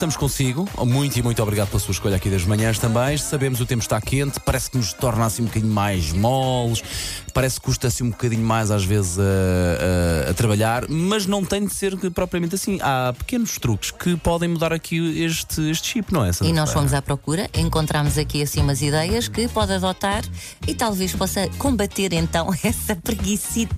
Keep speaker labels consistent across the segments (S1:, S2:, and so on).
S1: Estamos consigo, muito e muito obrigado pela sua escolha aqui das manhãs também. Sabemos o tempo está quente, parece que nos torna assim um bocadinho mais moles, parece que custa assim um bocadinho mais às vezes a, a, a trabalhar, mas não tem de ser propriamente assim. Há pequenos truques que podem mudar aqui este, este chip, não é?
S2: E nós fomos à procura, encontramos aqui assim umas ideias que pode adotar e talvez possa combater então essa preguicite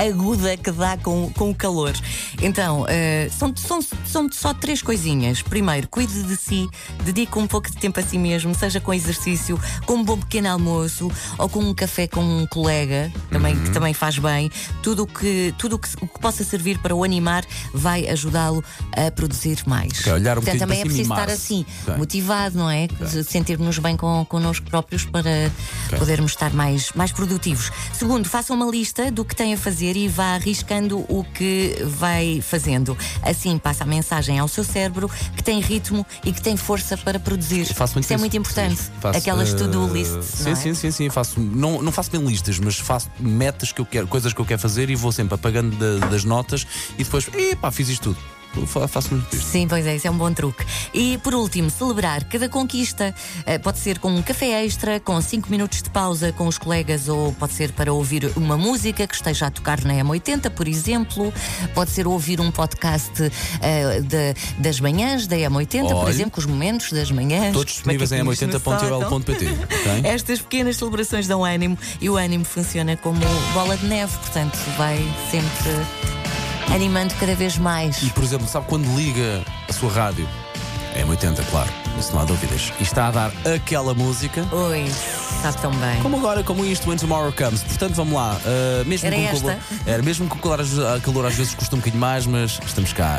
S2: aguda que dá com, com o calor. Então, uh, são, são, são só três coisinhas. Primeiro, cuide de si, dedique um pouco de tempo a si mesmo, seja com exercício, com um bom pequeno almoço ou com um café com um colega, também, uhum. que também faz bem. Tudo que, tudo o que, o que possa servir para o animar vai ajudá-lo a produzir mais.
S1: Okay, olhar um
S2: Portanto, também é preciso estar assim, okay. motivado, não é? Okay. Sentir-nos bem com, connosco próprios para podermos estar mais, mais produtivos. Segundo, faça uma lista do que tem a fazer e vá arriscando o que vai fazendo. Assim passa a mensagem ao seu cérebro que tem ritmo e que tem força para produzir.
S1: Isso
S2: é muito importante. Faço, Aquelas to-do uh, lists.
S1: Sim,
S2: é?
S1: sim, sim, sim. Faço, não, não faço bem listas, mas faço metas que eu quero, coisas que eu quero fazer e vou sempre apagando das notas e depois, epá, fiz isto tudo faço muito isto.
S2: Sim, pois é, isso é um bom truque. E por último, celebrar cada conquista. Uh, pode ser com um café extra, com 5 minutos de pausa com os colegas, ou pode ser para ouvir uma música que esteja a tocar na M80, por exemplo. Pode ser ouvir um podcast uh, de, das manhãs da M80, Olhe, por exemplo, com os momentos das manhãs.
S1: Todos disponíveis em m80.ol.pt.
S2: Okay? Estas pequenas celebrações dão ânimo e o ânimo funciona como bola de neve, portanto, vai sempre animando cada vez mais.
S1: E, por exemplo, sabe quando liga a sua rádio? É M80, claro, isso não há dúvidas. E está a dar aquela música.
S2: Oi, está tão bem.
S1: Como agora, como isto, When Tomorrow Comes. Portanto, vamos lá. Uh, mesmo
S2: Era
S1: com
S2: esta?
S1: Calor, era mesmo com o calor, calor às vezes custa um bocadinho mais, mas estamos cá.